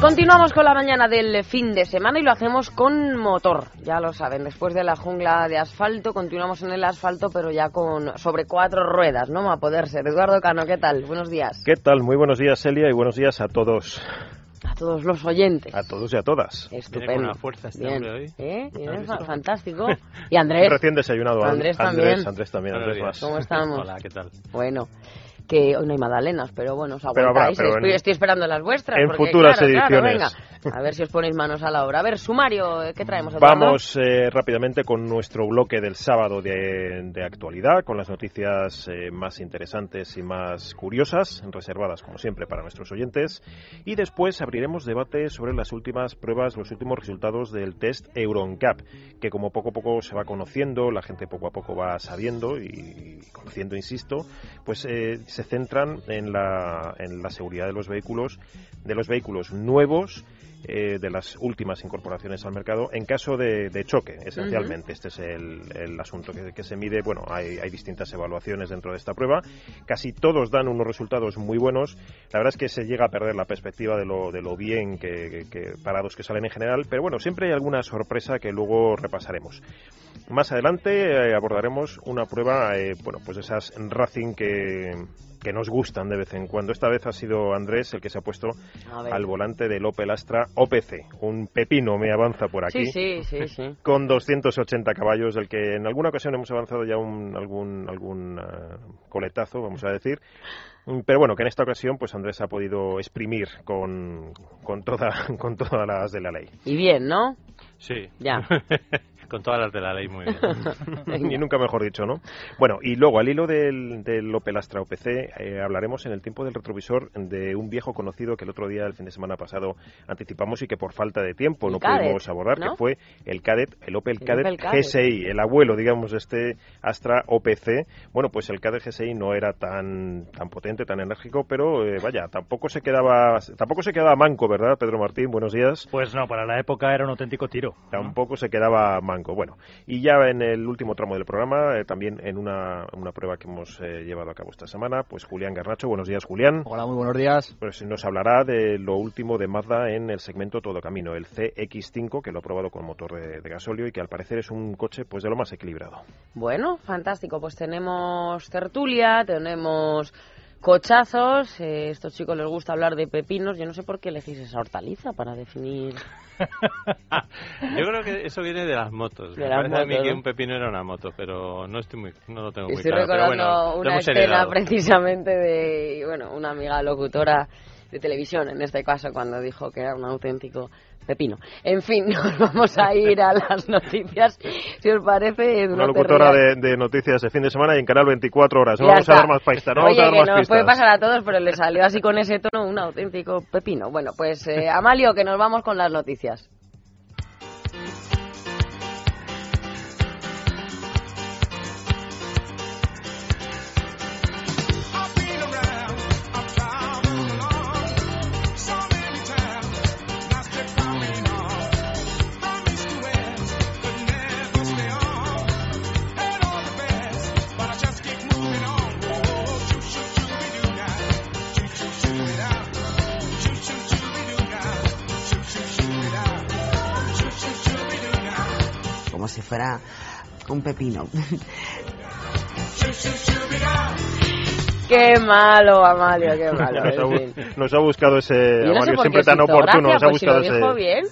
Continuamos con la mañana del fin de semana y lo hacemos con motor. Ya lo saben, después de la jungla de asfalto, continuamos en el asfalto, pero ya con sobre cuatro ruedas, ¿no? A poder ser. Eduardo Cano, ¿qué tal? Buenos días. ¿Qué tal? Muy buenos días, Celia, y buenos días a todos. A todos los oyentes. A todos y a todas. Estupendo. Viene con una fuerza este Bien. hombre hoy. ¿Eh? Viene fa- fantástico. Y Andrés, Recién desayunado. Andrés Andrés también. Andrés también. Andrés. Mas. ¿cómo estamos? Hola, ¿qué tal? Bueno, que hoy no hay magdalenas, pero bueno, os Pero aguantáis. pero en- estoy, estoy esperando las vuestras. en porque, futuras claro, claro, ediciones. venga. A ver si os ponéis manos a la obra. A ver, sumario, ¿qué traemos? Vamos eh, rápidamente con nuestro bloque del sábado de, de actualidad, con las noticias eh, más interesantes y más curiosas, reservadas como siempre para nuestros oyentes. Y después abriremos debate sobre las últimas pruebas, los últimos resultados del test EuronCap, que como poco a poco se va conociendo, la gente poco a poco va sabiendo y, y conociendo, insisto, pues eh, se centran en la, en la seguridad de los vehículos, de los vehículos nuevos eh, de las últimas incorporaciones al mercado en caso de, de choque, esencialmente. Este es el, el asunto que, que se mide. Bueno, hay, hay distintas evaluaciones dentro de esta prueba. Casi todos dan unos resultados muy buenos. La verdad es que se llega a perder la perspectiva de lo, de lo bien que, que- que parados que salen en general, pero bueno, siempre hay alguna sorpresa que luego repasaremos. Más adelante eh, abordaremos una prueba, eh, bueno, pues esas Racing que, que nos gustan de vez en cuando. Esta vez ha sido Andrés el que se ha puesto al volante del Opel Astra OPC. Un pepino me avanza por aquí. Sí, sí, sí, sí. Con 280 caballos, del que en alguna ocasión hemos avanzado ya un, algún, algún ah, coletazo, vamos a decir. Mm, Pero bueno, que en esta ocasión pues Andrés ha podido exprimir con, con, toda, con todas las de la ley. Y bien, ¿no? Sí. Ya. Con todas las de la ley, muy bien. Ni nunca mejor dicho, ¿no? Bueno, y luego al hilo del, del Opel Astra OPC eh, hablaremos en el tiempo del retrovisor de un viejo conocido que el otro día, el fin de semana pasado, anticipamos y que por falta de tiempo El no pudimos abordar, ¿no? que fue el Cadet, el Opel El Cadet Opel Kadett. GSI, el abuelo, digamos, de este Astra OPC. Bueno, pues el Cadet GSI no era tan tan potente, tan enérgico, pero eh, vaya, tampoco se quedaba tampoco se quedaba manco, ¿verdad, Pedro Martín? Buenos días. Pues no, para la época era un auténtico tiro. Tampoco se quedaba manco. Bueno, y ya en el último tramo del programa, eh, también en una, una prueba que hemos eh, llevado a cabo esta semana, pues Julián Garnacho. Buenos días, Julián. Hola, muy buenos días. Pues nos hablará de lo último de Mazda en el segmento Todo Camino, el CX5, que lo ha probado con motor de, de gasóleo y que al parecer es un coche pues de lo más equilibrado. Bueno, fantástico. Pues tenemos tertulia, tenemos cochazos. eh, estos chicos les gusta hablar de pepinos. Yo no sé por qué elegís esa hortaliza para definir. Yo creo que eso viene de las motos. De Me las parece a mí motos, que un pepino era una moto, pero no estoy muy, no lo tengo muy Estoy claro. Pero recordando bueno, una escena heredado. precisamente de, bueno, una amiga locutora de televisión, en este caso, cuando dijo que era un auténtico pepino. En fin, nos vamos a ir a las noticias, si os parece. Una no locutora de, de noticias de fin de semana y en Canal 24 horas. No Ya vamos a está. dar más pistas, no Oye, vamos a dar que más nos pistas. puede pasar a todos, pero le salió así con ese tono un auténtico pepino. Bueno, pues eh, Amalio, que nos vamos con las noticias. Como si fuera un pepino. Qué malo, Amalio, qué malo. nos, ha, en bu- fin. nos ha buscado ese no por siempre tan oportuno, gracia, nos ha pues si lo buscado dijo ese bien.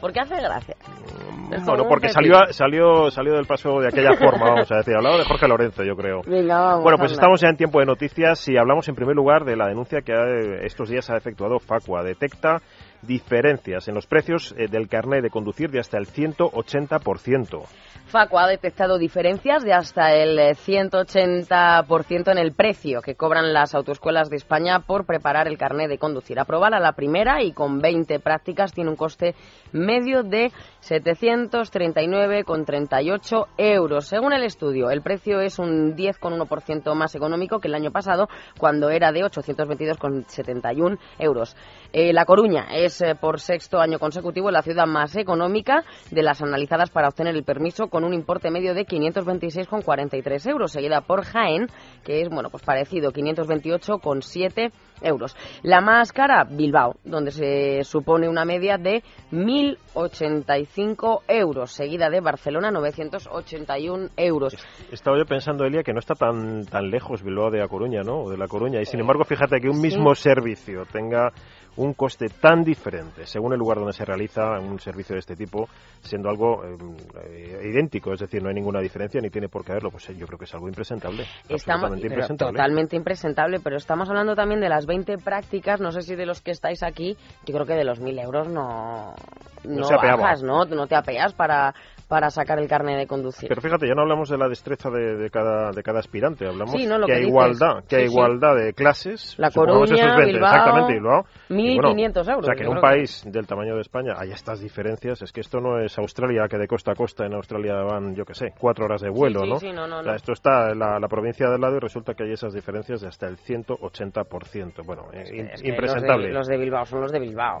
¿Por qué hace gracia? Como Bueno, porque salió, salió, salió del paso de aquella forma, vamos a decir, al lado de Jorge Lorenzo, yo creo. Venga, vamos. Bueno, pues anda. estamos ya en tiempo de noticias y hablamos en primer lugar de la denuncia que ha- estos días ha efectuado Facua. Detecta diferencias en los precios eh, del carnet de conducir de hasta el 180%. Facua ha detectado diferencias de hasta el 180% en el precio que cobran las autoescuelas de España por preparar el carnet de conducir. Aprobar a la primera y con 20 prácticas tiene un coste medio de 739,38 euros. Según el estudio, el precio es un 10,1% más económico que el año pasado, cuando era de 822,71 euros. Eh, la Coruña es eh, por sexto año consecutivo la ciudad más económica de las analizadas para obtener el permiso con un importe medio de 526,43 euros, seguida por Jaén, que es bueno pues parecido, 528,7 euros. La más cara, Bilbao, donde se supone una media de 1.085 euros, seguida de Barcelona, 981 euros. Estaba yo pensando, Elia, que no está tan, tan lejos Bilbao de La Coruña, ¿no? de La Coruña. Y sin embargo, fíjate que un mismo servicio tenga un coste tan diferente según el lugar donde se realiza un servicio de este tipo, siendo algo eh, idéntico, es decir, no hay ninguna diferencia ni tiene por qué haberlo, pues eh, yo creo que es algo impresentable. Estamos, impresentable. Totalmente impresentable, pero estamos hablando también de las 20 prácticas, no sé si de los que estáis aquí, yo creo que de los 1.000 euros no, no, bajas, ¿no? No te apeas para, para sacar el carnet de conducir. Pero fíjate, ya no hablamos de la destreza de, cada, de cada aspirante, hablamos que, hay igualdad, que hay igualdad de clases. La Coruña, Bilbao, exactamente, Bilbao. 1.500 euros. O sea, que en un país del tamaño de España haya estas diferencias, es que esto no es Australia, que de costa a costa en Australia van, yo qué sé, cuatro horas de vuelo, ¿no? Sí, no, no, o sea, esto está en la, provincia del lado y resulta que hay esas diferencias de hasta el 180%. Bueno, impresentable. Los de, Bilbao son los de Bilbao.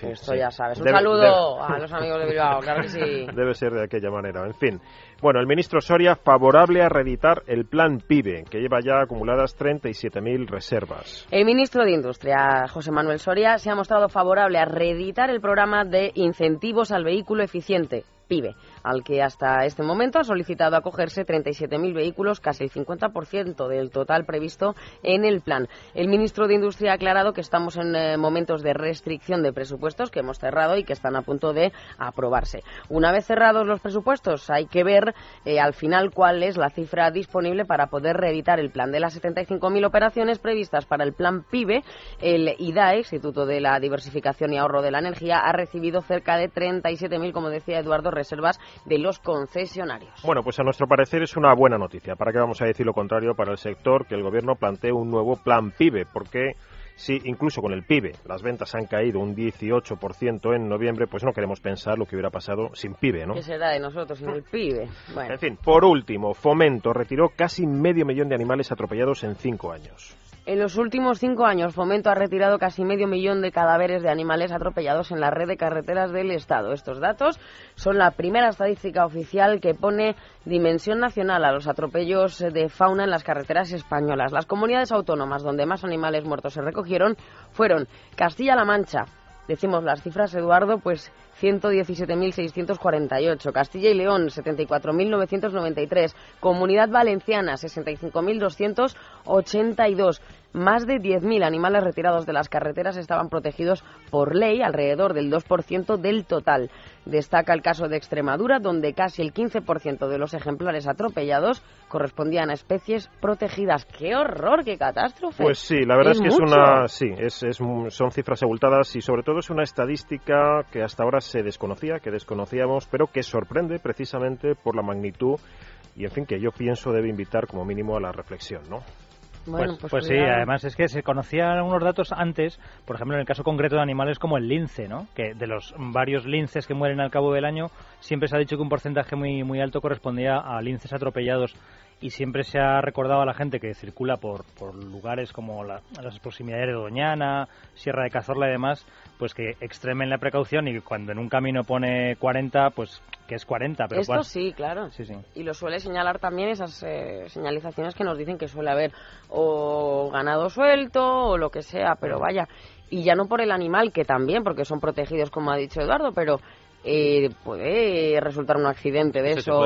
Esto ya sabes. Un saludo a los amigos de Bilbao, claro que sí. Debe ser de aquella manera. En fin. Bueno, el ministro Soria favorable a reeditar el plan PIBE, que lleva ya acumuladas 37.000 reservas. El ministro de Industria, José Manuel Soria, se ha mostrado favorable a reeditar el programa de incentivos al vehículo eficiente, PIBE al que hasta este momento ha solicitado acogerse 37.000 vehículos, casi el 50% del total previsto en el plan. El ministro de Industria ha aclarado que estamos en eh, momentos de restricción de presupuestos que hemos cerrado y que están a punto de aprobarse. Una vez cerrados los presupuestos, hay que ver eh, al final cuál es la cifra disponible para poder reeditar el plan. De las 75.000 operaciones previstas para el plan PIBE, el IDAE, Instituto de la Diversificación y Ahorro de la Energía, ha recibido cerca de 37.000, como decía Eduardo, reservas de los concesionarios. Bueno, pues a nuestro parecer es una buena noticia. ¿Para qué vamos a decir lo contrario para el sector que el gobierno plantee un nuevo plan PIBE? Porque si incluso con el PIBE las ventas han caído un 18% en noviembre, pues no queremos pensar lo que hubiera pasado sin PIBE, ¿no? ¿Qué será de nosotros sin el PIBE? En fin, por último, Fomento retiró casi medio millón de animales atropellados en cinco años. En los últimos cinco años, Fomento ha retirado casi medio millón de cadáveres de animales atropellados en la red de carreteras del Estado. Estos datos son la primera estadística oficial que pone dimensión nacional a los atropellos de fauna en las carreteras españolas. Las comunidades autónomas donde más animales muertos se recogieron fueron Castilla-La Mancha, decimos las cifras, Eduardo, pues 117.648, Castilla y León 74.993, Comunidad Valenciana 65.282, más de 10.000 animales retirados de las carreteras estaban protegidos por ley, alrededor del 2% del total. Destaca el caso de Extremadura, donde casi el 15% de los ejemplares atropellados correspondían a especies protegidas. ¡Qué horror, qué catástrofe! Pues sí, la verdad es, que es una, sí, es, es, son cifras abultadas y sobre todo es una estadística que hasta ahora se desconocía, que desconocíamos, pero que sorprende precisamente por la magnitud y en fin que yo pienso debe invitar como mínimo a la reflexión, ¿no? Bueno, pues, pues, sí, además es que se conocían unos datos antes, por ejemplo, en el caso concreto de animales como el lince, ¿no? Que de los varios linces que mueren al cabo del año, siempre se ha dicho que un porcentaje muy, muy alto correspondía a linces atropellados y siempre se ha recordado a la gente que circula por, por lugares como las proximidades de Doñana, Sierra de Cazorla y demás, pues que extremen la precaución y cuando en un camino pone 40, pues que es 40. Pero Esto sí, claro. Sí, sí. Y lo suele señalar también esas eh, señalizaciones que nos dicen que suele haber o ganado suelto o lo que sea, pero vaya. Y ya no por el animal, que también, porque son protegidos, como ha dicho Eduardo, pero eh, puede resultar un accidente de eso.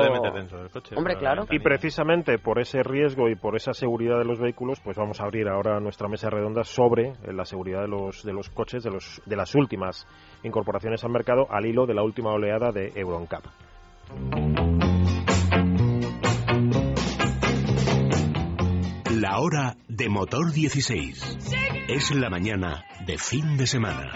Hombre, claro. Y precisamente por ese riesgo y por esa seguridad de los vehículos, pues vamos a abrir ahora nuestra mesa redonda sobre eh, la seguridad de los, de los coches, de, los, de las últimas incorporaciones al mercado al hilo de la última oleada de EuronCap. La hora de motor 16. Es la mañana de fin de semana.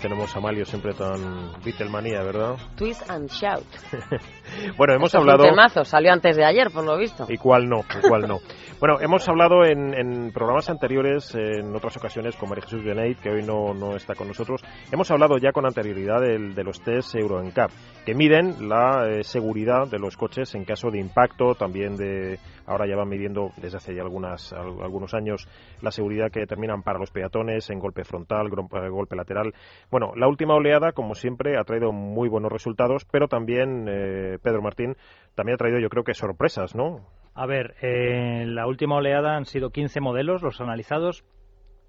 Tenemos a Malio siempre tan Beatlemanía, ¿verdad? Twist and Shout. bueno, hemos Esto es un hablado... temazo, salió antes de ayer, por lo visto. ¿Y cuál no? ¿Y cuál no? bueno, hemos hablado en, en programas anteriores, en otras ocasiones, con María Jesús Beneit, que hoy no, no está con nosotros. Hemos hablado ya con anterioridad del- de, los test Euro NCAP, que miden la eh, seguridad de los coches en caso de impacto, también de... Ahora ya van midiendo desde hace ya algunas, al- algunos años la seguridad que determinan para los peatones en golpe frontal, eh, golpe lateral. Bueno, la última oleada, como siempre, ha traído muy buenos resultados, pero también, eh, Pedro Martín, también ha traído yo creo que sorpresas, ¿no? A ver, eh, la última oleada han sido 15 modelos los analizados.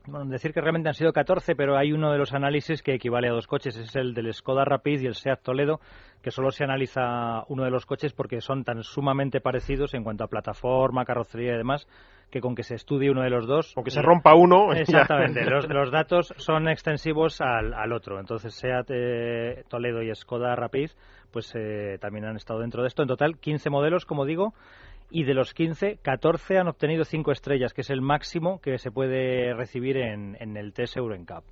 Bueno, decir que realmente han sido 14, pero hay uno de los análisis que equivale a dos coches, es el del Skoda Rapid y el Seat Toledo, que solo se analiza uno de los coches porque son tan sumamente parecidos en cuanto a plataforma, carrocería y demás, que con que se estudie uno de los dos... Aunque se rompa uno... Exactamente, los, los datos son extensivos al, al otro. Entonces, SEAT eh, Toledo y Skoda Rapid, pues eh, también han estado dentro de esto. En total, 15 modelos, como digo, y de los 15, 14 han obtenido 5 estrellas, que es el máximo que se puede recibir en, en el test Euro NCAP.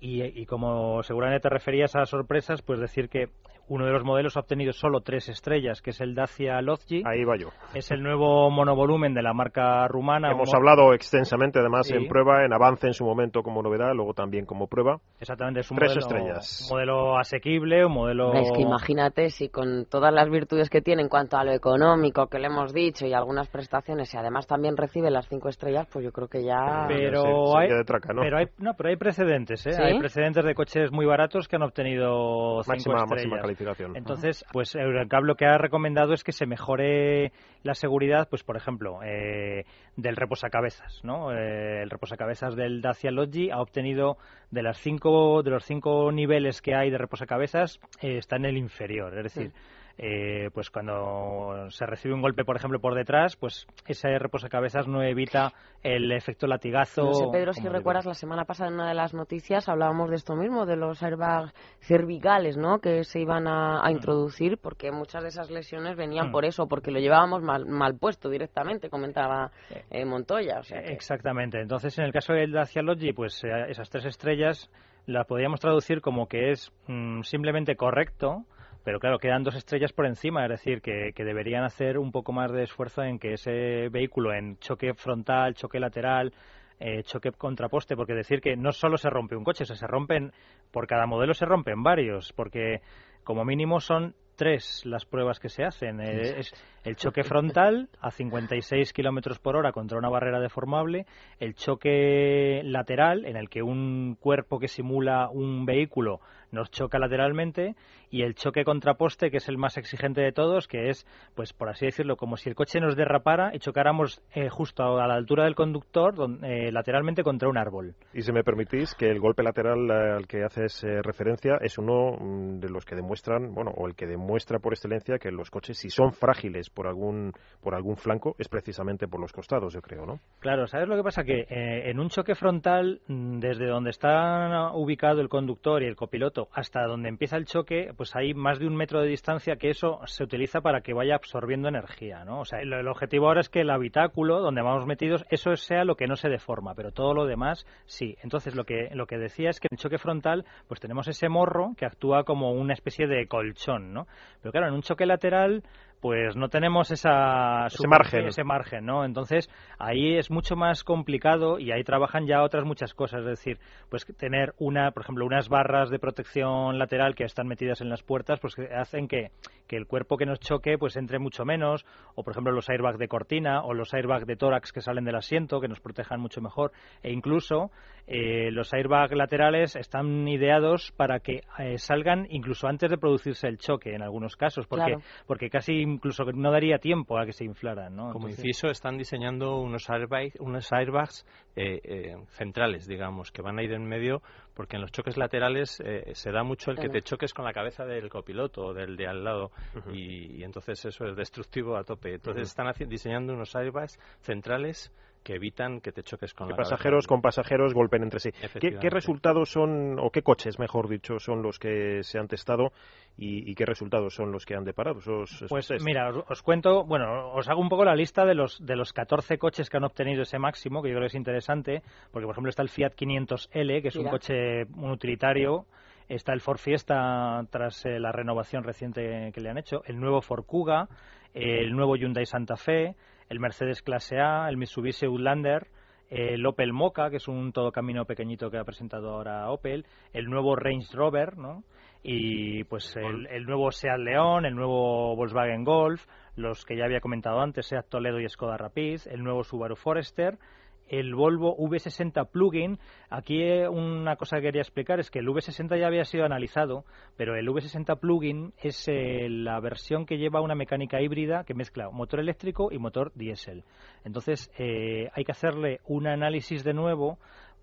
Y, y como seguramente te referías a sorpresas, pues decir que uno de los modelos ha obtenido solo tres estrellas, que es el Dacia Logi. Ahí va yo. Es el nuevo monovolumen de la marca rumana. Hemos hablado extensamente, además, Sí. en prueba, en avance en su momento como novedad, luego también como prueba. Exactamente, es un Tres modelo, estrellas. modelo asequible, un modelo... Es que imagínate si con todas las virtudes que tiene en cuanto a lo económico que le hemos dicho y algunas prestaciones y además también recibe las cinco estrellas, pues yo creo que ya... Pero Se- se hay, queda de traca, ¿no? pero hay, no, pero hay precedentes, ¿eh? ¿Sí? Hay precedentes de coches muy baratos que han obtenido cinco Máxima, estrellas. máxima Entonces, pues Euroncab lo que ha recomendado es que se mejore la seguridad, pues por ejemplo, eh, del reposacabezas, ¿no? Eh, el reposacabezas del Dacia Logi ha obtenido de las cinco de los cinco niveles que hay de reposacabezas eh, está en el inferior, es decir. Eh, pues cuando se recibe un golpe, por ejemplo, por detrás, pues ese reposacabezas no evita el efecto latigazo. No sé, Pedro, si recuerdas, la semana pasada en una de las noticias hablábamos de esto mismo, de los airbags cervicales, ¿no? Que se iban a, a introducir porque muchas de esas lesiones venían Mm. por eso, porque lo llevábamos mal, mal puesto directamente, comentaba eh, Montoya. O sea que- Exactamente. Entonces, en el caso del Dacia Logi, pues eh, esas tres estrellas las podríamos traducir como que es mm, simplemente correcto, pero claro, quedan dos estrellas por encima, es decir, que, que deberían hacer un poco más de esfuerzo en que ese vehículo en choque frontal, choque lateral, eh, choque contraposte, porque decir que no solo se rompe un coche, o sea, se rompen, por cada modelo se rompen varios, porque como mínimo son tres las pruebas que se hacen. Eh, es el choque frontal a 56 kilómetros por hora contra una barrera deformable, el choque lateral en el que un cuerpo que simula un vehículo nos choca lateralmente y el choque contraposte que es el más exigente de todos que es pues por así decirlo como si el coche nos derrapara y chocáramos eh, justo a la altura del conductor eh, lateralmente contra un árbol Y si me permitís, que el golpe lateral al que haces eh, referencia es uno mm, de los que demuestran, bueno, o el que demuestra por excelencia que los coches, si son frágiles por algún, por algún flanco, es precisamente por los costados, yo creo, ¿no? Claro, ¿sabes lo que pasa? Que eh, en un choque frontal, mm, desde donde está ubicado el conductor y el copiloto hasta donde empieza el choque, pues hay más de un metro de distancia que eso se utiliza para que vaya absorbiendo energía, ¿no? O sea, el, objetivo ahora es que el habitáculo donde vamos metidos, eso sea lo que no se deforma, pero todo lo demás sí. Entonces, lo que, lo que decía es que en el choque frontal, pues tenemos ese morro que actúa como una especie de colchón, ¿no? Pero claro, en un choque lateral, pues no tenemos esa Ese margen. ese margen, ¿no? Entonces, ahí es mucho más complicado y ahí trabajan ya otras muchas cosas, es decir, pues tener una, por ejemplo, unas barras de protección lateral que están metidas en las puertas, pues que hacen que, que el cuerpo que nos choque pues entre mucho menos, o por ejemplo los airbags de cortina o los airbags de tórax que salen del asiento, que nos protejan mucho mejor, e incluso eh, los airbags laterales están ideados para que eh, salgan incluso antes de producirse el choque en algunos casos, porque, Claro. porque casi incluso no daría tiempo a que se inflaran, ¿no? Como Entonces- inciso, están diseñando unos airbags, unos airbags eh, eh, centrales, digamos, que van a ir en medio, porque en los choques laterales eh, se da mucho el que te choques con la cabeza del copiloto o del de al lado, y, y entonces eso es destructivo a tope. Entonces están haci- diseñando unos airbags centrales que evitan que te choques con Que la pasajeros con pasajeros golpeen entre sí. ¿Qué, resultados son, o qué coches, mejor dicho, son los que se han testado y, y qué resultados son los que han deparado esos, esos Pues test? mira, os, os cuento, bueno, os hago un poco la lista de los de los 14 coches que han obtenido ese máximo, que yo creo que es interesante, porque por ejemplo está el Fiat 500L, que es un coche un utilitario Está el Ford Fiesta tras eh, la renovación reciente que le han hecho, el nuevo Ford Kuga, el nuevo Hyundai Santa Fe, el Mercedes Clase A, el Mitsubishi Outlander, el Opel Mocha, que es un todo camino pequeñito que ha presentado ahora Opel, el nuevo Range Rover, ¿no? Y pues el, el nuevo Seat León, el nuevo Volkswagen Golf, los que ya había comentado antes, Seat Toledo y Skoda Rapid, el nuevo Subaru Forester, el Volvo V60 Plugin. Aquí eh, una cosa que quería explicar es que el V60 ya había sido analizado, pero el V60 Plugin es eh, la versión que lleva una mecánica híbrida que mezcla motor eléctrico y motor diésel. Entonces eh, hay que hacerle un análisis de nuevo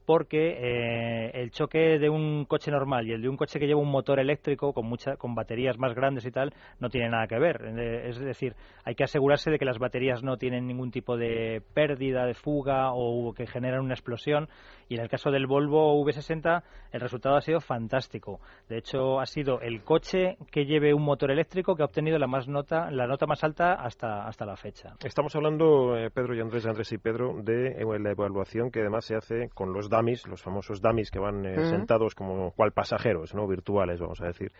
porque eh, el choque de un coche normal y el de un coche que lleva un motor eléctrico con mucha, con baterías más grandes y tal no tiene nada que ver. Eh, es decir, hay que asegurarse de que las baterías no tienen ningún tipo de pérdida, de fuga o que generan una explosión. Y en el caso del Volvo V60 el resultado ha sido fantástico. De hecho, ha sido el coche que lleve un motor eléctrico que ha obtenido la más nota, la nota más alta hasta hasta la fecha. Estamos hablando eh, Pedro y Andrés, Andrés y Pedro de la evaluación que además se hace con los dummies, los famosos dummies que van eh, sentados como cual pasajeros, ¿no? Virtuales, vamos a decir.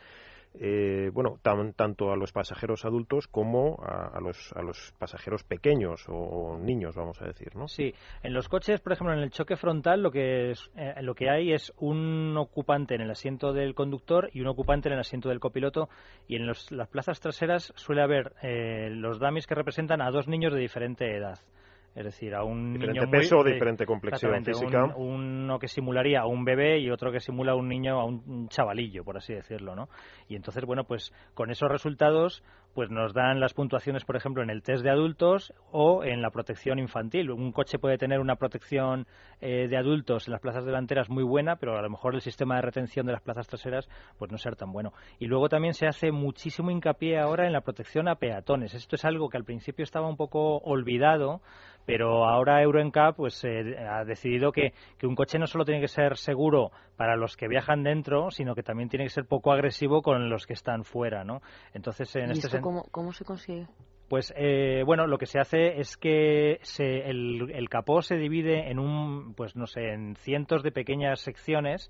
Eh, bueno, tanto a los pasajeros adultos como a, los, a los pasajeros pequeños o, niños, vamos a decir, ¿no? Sí, en los coches, por ejemplo, en el choque frontal lo que, es, eh, lo que hay es un ocupante en el asiento del conductor y un ocupante en el asiento del copiloto y en las plazas traseras suele haber los dummies que representan a dos niños de diferente edad. Es decir, a un diferente niño peso, muy, diferente complexión física. uno que simularía a un bebé y otro que simula a un niño, a un chavalillo, por así decirlo, ¿no? Y entonces, bueno, pues con esos resultados, pues nos dan las puntuaciones, por ejemplo, en el test de adultos o en la protección infantil. Un coche puede tener una protección eh, de adultos en las plazas delanteras muy buena, pero a lo mejor el sistema de retención de las plazas traseras, pues no ser tan bueno. Y luego también se hace muchísimo hincapié ahora en la protección a peatones. Esto es algo que al principio estaba un poco olvidado pero ahora Euro NCAP pues eh, ha decidido que, que, un coche no solo tiene que ser seguro para los que viajan dentro, sino que también tiene que ser poco agresivo con los que están fuera, ¿no? Entonces, en ¿Y este esto cómo, cómo se consigue? Pues eh, bueno, lo que se hace es que se, el, el, capó se divide en un, pues no sé, en cientos de pequeñas secciones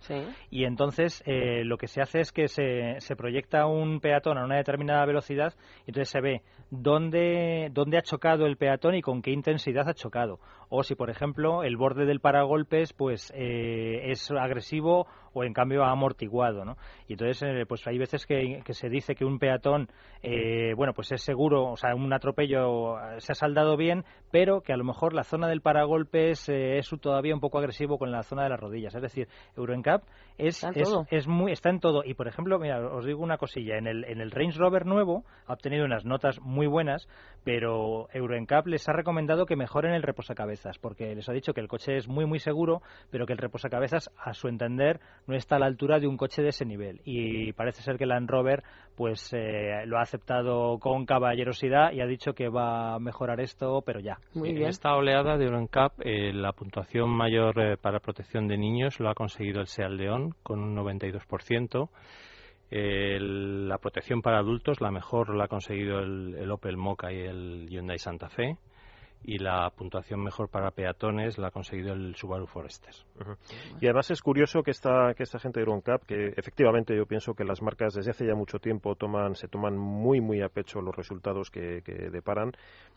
y entonces eh, lo que se hace es que se, se proyecta un peatón a una determinada velocidad y entonces se ve dónde, dónde ha chocado el peatón y con qué intensidad ha chocado. O si, por ejemplo, el borde del paragolpes pues eh, es agresivo o en cambio ha amortiguado, ¿no? Y entonces, pues hay veces que, que, se dice que un peatón, bueno, pues es seguro, o sea, un un atropello eh, se ha saldado bien, pero que a lo mejor la zona del paragolpes eh, es todavía un poco agresivo con la zona de las rodillas. Es decir, Euroncap es, es, es, muy, está en todo. Y, por ejemplo, mira, os digo una cosilla. En el, en el Range Rover nuevo ha obtenido unas notas muy buenas, pero Euroncap les ha recomendado que mejoren el reposacabezas, porque les ha dicho que el coche es muy, muy seguro, pero que el reposacabezas, a su entender, no está a la altura de un coche de ese nivel. Y parece ser que Land Rover pues eh, lo ha aceptado con caballerosidad y ha dicho que va a mejorar esto, pero ya. En esta oleada de Euroncap, eh, la puntuación mayor eh, para protección de niños lo ha conseguido el Seat León con un 92%. la protección para adultos, la mejor la ha conseguido el, el Opel Mocha y el Hyundai Santa Fe y la puntuación mejor para peatones la ha conseguido el Subaru Forester. Y además es curioso que esta, que esta gente de Euroncap, que efectivamente yo pienso que las marcas desde hace ya mucho tiempo toman, se toman muy, muy a pecho los resultados que, que deparan,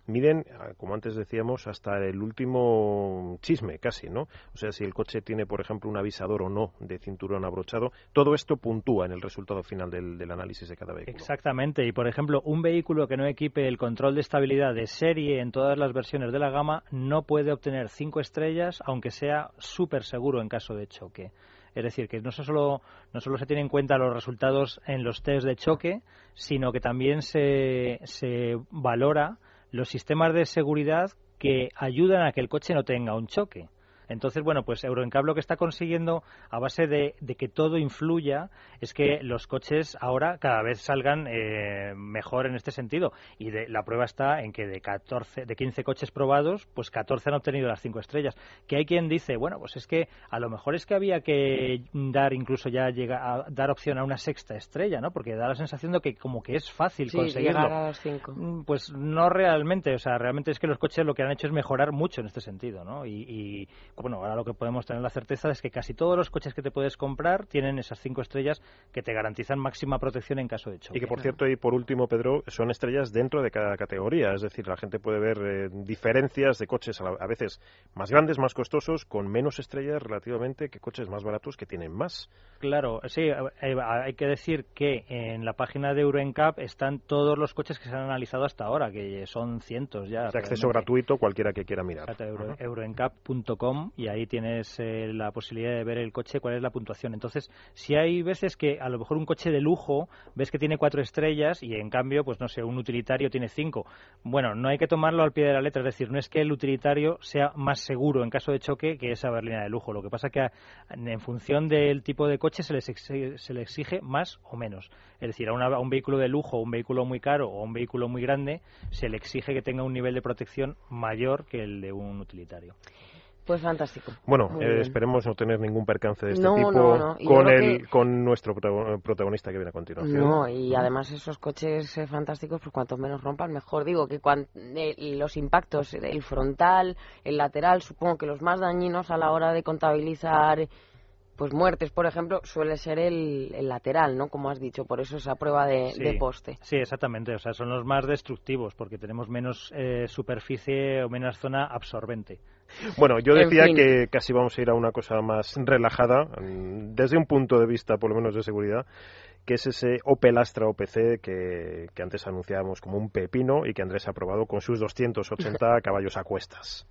miden, ah, como antes decíamos, hasta el último chisme casi, ¿no? O sea, si el coche tiene, por ejemplo, un avisador o no de cinturón abrochado, todo esto puntúa en el resultado final del, del análisis de cada vehículo. Exactamente, y por ejemplo, un vehículo que no equipe el control de estabilidad de serie en todas las versiones de la gama no puede obtener cinco estrellas, aunque sea súper seguro en caso de choque. Es decir, que no solo, no solo se tienen en cuenta los resultados en los test de choque, sino que también se, se valora los sistemas de seguridad que ayudan a que el coche no tenga un choque. Entonces, bueno, pues Euroencab lo que está consiguiendo a base de, que todo influya es que los coches ahora cada vez salgan eh, mejor en este sentido. Y de, la prueba está en que de 14, de 15 coches probados, pues 14 han obtenido las 5 estrellas. Que hay quien dice, bueno, pues es que a lo mejor es que había que dar incluso ya llega a dar opción a una sexta estrella, ¿no? Porque da la sensación de que como que es fácil conseguirlo. Llegar a las cinco. Mm, pues no realmente, o sea, realmente es que los coches lo que han hecho es mejorar mucho en este sentido, ¿no? Y, y bueno, ahora lo que podemos tener la certeza es que casi todos los coches que te puedes comprar tienen esas cinco estrellas que te garantizan máxima protección en caso de choque. Y que, por cierto, y por último, Pedro, son estrellas dentro de cada categoría. Es decir, la gente puede ver eh, diferencias de coches a, veces más grandes, más costosos, con menos estrellas relativamente que coches más baratos que tienen más. Claro, sí, eh, eh, hay que decir que en la página de EuroNCAP están todos los coches que se han analizado hasta ahora, que son cientos ya. De acceso gratuito cualquiera que quiera mirar. euroencap.com y ahí tienes la posibilidad de ver el coche, cuál es la puntuación. Entonces, si hay veces que a lo mejor un coche de lujo ves que tiene cuatro estrellas y en cambio, pues no sé, un utilitario tiene cinco. Bueno, no hay que tomarlo al pie de la letra, es decir, no es que el utilitario sea más seguro en caso de choque que esa berlina de lujo. Lo que pasa que en función del tipo de coche se, les exige, le exige más o menos. Es decir, a, a un vehículo de lujo, un vehículo muy caro o un vehículo muy grande, se le exige que tenga un nivel de protección mayor que el de un utilitario. Pues fantástico. Bueno, eh, esperemos no tener ningún percance de este tipo Con, el, con nuestro protagonista que viene a continuación. No, y además esos coches eh, fantásticos, pues cuanto menos rompan, mejor. Digo que eh, los impactos, el frontal, el lateral, supongo que los más dañinos a la hora de contabilizar pues muertes, por ejemplo, suele ser el, lateral, ¿no? Como has dicho, por eso esa prueba de, poste. Sí, exactamente. O sea, son los más destructivos porque tenemos menos superficie o menos zona absorbente. Bueno, yo decía que casi vamos a ir a una cosa más relajada, mm, desde un punto de vista por lo menos de seguridad, que es ese Opel Astra OPC que, que antes anunciábamos como un pepino y que Andrés ha probado con sus 280 caballos a cuestas.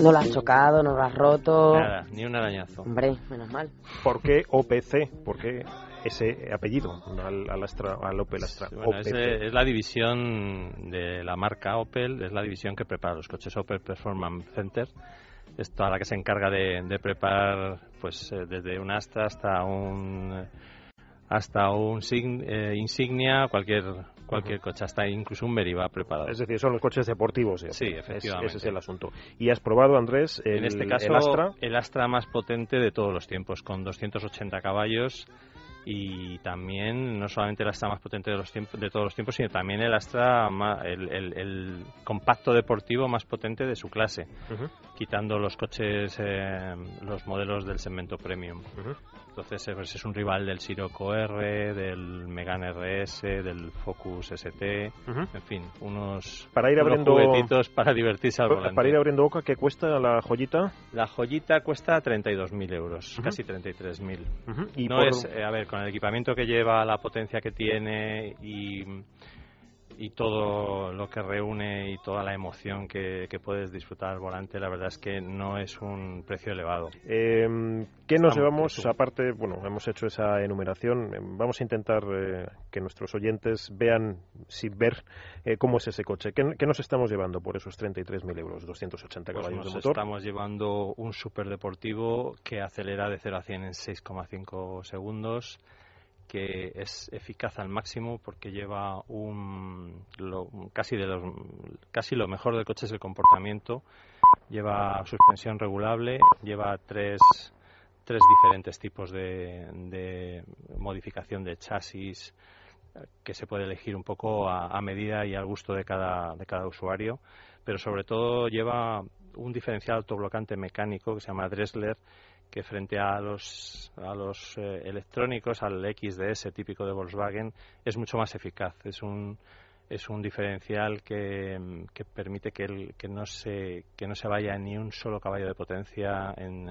No lo has chocado, no lo has roto. Nada, ni un arañazo. Hombre, menos mal. ¿Por qué OPC? ¿Por qué ese apellido al, al, Opel Astra? es, la división de la marca Opel, es la división que prepara los coches Opel Performance Center. Es toda la que se encarga de, preparar pues eh, desde un Astra hasta un hasta un eh, insignia, cualquier cualquier coche, hasta incluso un Meriva preparado. Es decir, son los coches deportivos. Sí, efectivamente. ese es el asunto. ¿Y has probado, Andrés, el, en este caso, el Astra? El Astra más potente de todos los tiempos, con 280 caballos y también no solamente el Astra más potente de, los tiempos, de todos los tiempos, sino también el Astra, el, el, compacto deportivo más potente de su clase, quitando los coches, eh, los modelos del segmento premium. Entonces es un rival del Sirocco R, del Megane RS, del Focus ST, en fin, unos, para ir abriendo, juguetitos para divertirse al volante. Para ir abriendo boca, ¿qué cuesta la joyita? La joyita cuesta 32.000 euros, casi 33.000. Y no es, eh, a ver, con el equipamiento que lleva, la potencia que tiene y y todo lo que reúne y toda la emoción que, puedes disfrutar al volante, la verdad es que no es un precio elevado. Eh, ¿Qué nos llevamos? Aparte, bueno, hemos hecho esa enumeración. Em, vamos a intentar eh, que nuestros oyentes vean, si ver eh, cómo es ese coche. ¿Qué, nos estamos llevando por esos 33.000 euros, 280 pues caballos de motor? Estamos llevando un superdeportivo que acelera de 0 a 100 en 6,5 segundos que es eficaz al máximo porque lleva un lo, casi de los casi lo mejor del coche es el comportamiento. Lleva suspensión regulable lleva tres tres diferentes tipos de, de modificación de chasis que se puede elegir un poco a, a, medida y al gusto de cada, de cada usuario, pero sobre todo lleva un diferencial autoblocante mecánico que se llama Dressler, que frente a los, a los eh, electrónicos, al XDS típico de Volkswagen, es mucho más eficaz. Es un, es un diferencial que, que permite que, el, que, no se, que no se vaya ni un solo caballo de potencia en,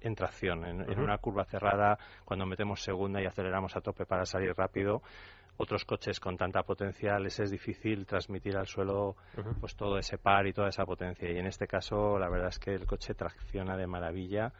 en tracción. En, una curva cerrada, cuando metemos segunda y aceleramos a tope para salir rápido, otros coches con tanta potencia les es difícil transmitir al suelo pues todo ese par y toda esa potencia. Y en este caso, la verdad es que el coche tracciona de maravilla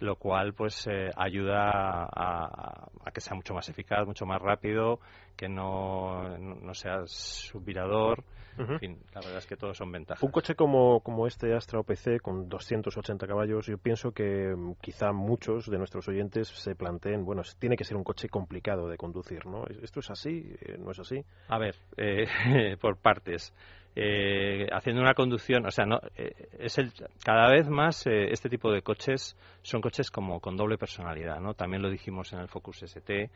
lo cual pues eh, ayuda a, que sea mucho más eficaz, mucho más rápido, que no, no, sea subvirador. En fin, la verdad es que todos son ventajas. Un coche como, como este Astra OPC con 280 caballos, yo pienso que mm, quizá muchos de nuestros oyentes se planteen, bueno, tiene que ser un coche complicado de conducir, ¿no? ¿Esto es así? Eh, ¿No es así? A ver, eh, por partes. Eh, haciendo una conducción, o sea, no, eh, es el, cada vez más eh, este tipo de coches son coches como con doble personalidad, ¿no? También lo dijimos en el Focus ST,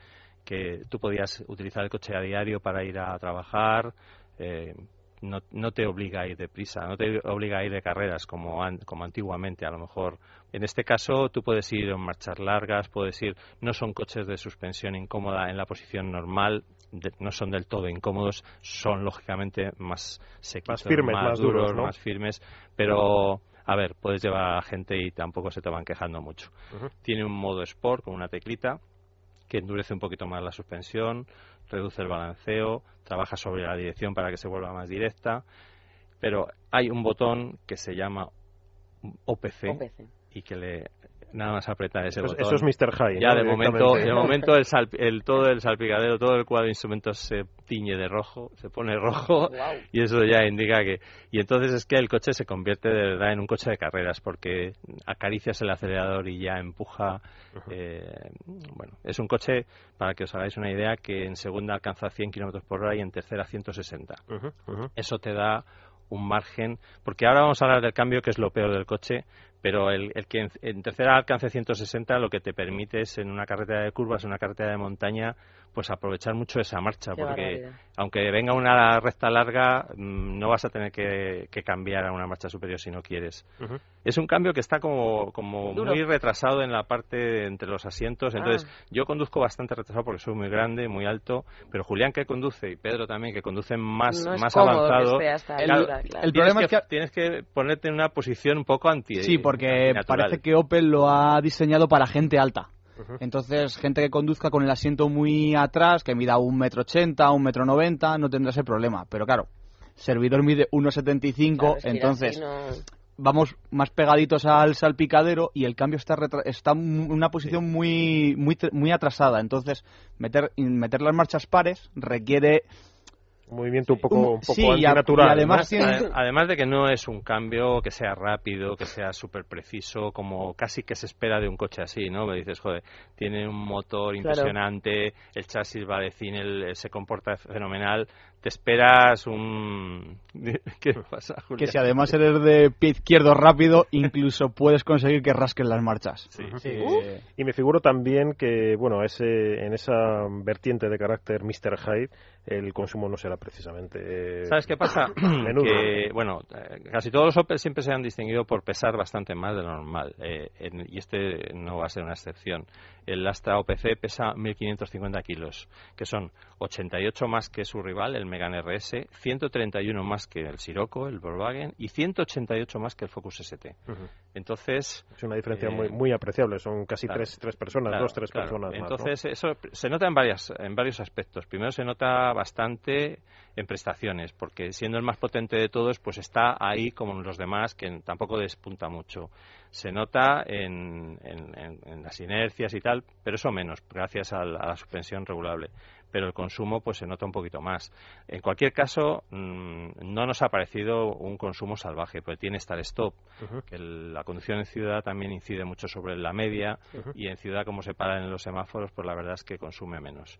que tú podías utilizar el coche a diario para ir a trabajar, eh, no, no, te obliga a ir deprisa, no te obliga a ir de carreras como, an, como antiguamente a lo mejor. En este caso tú puedes ir en marchas largas, puedes ir, no son coches de suspensión incómoda en la posición normal, de, no son del todo incómodos, son lógicamente más sequitos, más, firmes, más, más duros, duros, ¿no? más firmes, pero a ver, puedes llevar a gente y tampoco se te van quejando mucho. Uh -huh. Tiene un modo sport con una teclita que endurece un poquito más la suspensión, reduce el balanceo, trabaja sobre la dirección para que se vuelva más directa, pero hay un botón que se llama OPC, OPC. y que le nada más apretar ese eso, botón. Eso es Mr. High. Ya ¿no? de momento, de momento el, sal, el, todo el salpicadero, todo el cuadro de instrumentos se tiñe de rojo, se pone rojo wow. y eso ya indica que y entonces es que el coche se convierte de verdad en un coche de carreras porque acaricias el acelerador y ya empuja. Uh -huh. eh, bueno, es un coche para que os hagáis una idea que en segunda alcanza 100 kilómetros por hora y en tercera 160. Uh -huh, uh -huh. Eso te da un margen, porque ahora vamos a hablar del cambio, que es lo peor del coche, pero el, el que en, tercera alcance 160 lo que te permite es en una carretera de curvas, en una carretera de montaña, pues aprovechar mucho esa marcha, Qué porque barbaridad. aunque venga una recta larga, mmm, no vas a tener que, que, cambiar a una marcha superior si no quieres. Uh -huh. Es un cambio que está como, como muy retrasado en la parte entre los asientos, entonces ah. yo conduzco bastante retrasado porque soy muy grande, muy alto, pero Julián que conduce y Pedro también que conducen más, no más el, avanzado, claro, el problema que, es que tienes que ponerte en una posición un poco anti Sí, porque parece que Opel lo ha diseñado para gente alta. Entonces, gente que conduzca con el asiento muy atrás, que mida un metro ochenta, un metro noventa, no tendrá ese problema. Pero claro, servidor mide 1,75, claro, es que entonces no... vamos más pegaditos al salpicadero y el cambio está está en una posición sí. muy, muy muy atrasada. Entonces, meter meter las marchas pares requiere un movimiento un poco, un poco sí, antinatural. Y además, tiene... además de que no es un cambio que sea rápido, que sea súper preciso, como casi que se espera de un coche así, ¿no? Me dices, joder, tiene un motor impresionante, claro. el chasis va de cine, el, se comporta fenomenal, te esperas un... ¿Qué pasa, Julián? Que si además eres de pie izquierdo rápido, incluso puedes conseguir que rasquen las marchas. Sí, sí, uh. Y me figuro también que, bueno, ese, en esa vertiente de carácter Mr. Hyde, el consumo no será precisamente... Eh, ¿Sabes qué pasa? menudo. que, bueno, casi todos los Opel siempre se han distinguido por pesar bastante más de lo normal, eh, en, y este no va a ser una excepción. El Astra OPC pesa 1.550 kilos, que son 88 más que su rival, el Megane RS, 131 más que el Sirocco, el Volkswagen, y 188 más que el Focus ST. Uh -huh. Entonces... Es una diferencia eh, muy, muy apreciable, son casi claro, tres, tres personas, claro, dos, tres claro. personas Entonces, más, eso se nota en, varias, en varios aspectos. Primero, se nota bastante en prestaciones, porque siendo el más potente de todos, pues está ahí como los demás, que tampoco despunta mucho. Se nota en, en, en, en las inercias y tal, pero eso menos, gracias a la, a la suspensión regulable pero el consumo pues se nota un poquito más. En cualquier caso, mmm, no nos ha parecido un consumo salvaje, porque tiene Start Stop, uh -huh. que el, la conducción en ciudad también incide mucho sobre la media, uh -huh. y en ciudad como se paran en los semáforos, pues la verdad es que consume menos.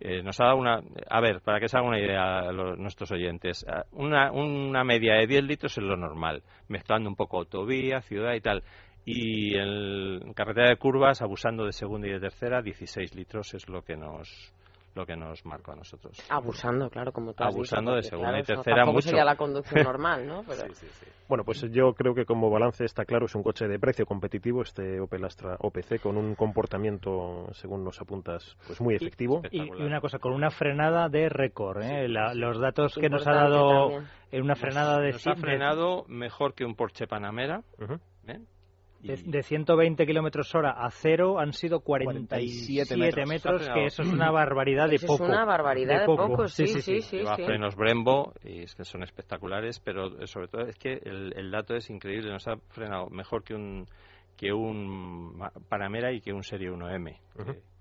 Eh, nos ha dado una, a ver, para que se haga una idea a los, nuestros oyentes, una, una media de 10 litros es lo normal, mezclando un poco autovía, ciudad y tal y en carretera de curvas, abusando de segunda y de tercera, 16 litros es lo que nos lo que nos marcó a nosotros. Abusando, claro, como tú Abusando dicho, de segunda claro, y tercera no, mucho. sería la conducción normal, ¿no? Pero... sí, sí, sí. Bueno, pues yo creo que como balance está claro, es un coche de precio competitivo, este Opel Astra OPC, con un comportamiento, según nos apuntas, pues muy efectivo. Y, y una cosa, con una frenada de récord, ¿eh? Sí, la, los datos que nos ha dado en una frenada nos, de... Nos ha frenado mejor que un Porsche Panamera, uh -huh. ¿eh? De, de, 120 kilómetros hora a cero han sido 47, 47 metros, metros que eso es una barbaridad de eso poco. Es una barbaridad de, de poco. poco, sí, sí, sí. sí, Lleva sí frenos Brembo y es que son espectaculares, pero sobre todo es que el, el, dato es increíble. Nos ha frenado mejor que un que un Panamera y que un Serie 1M. Uh -huh.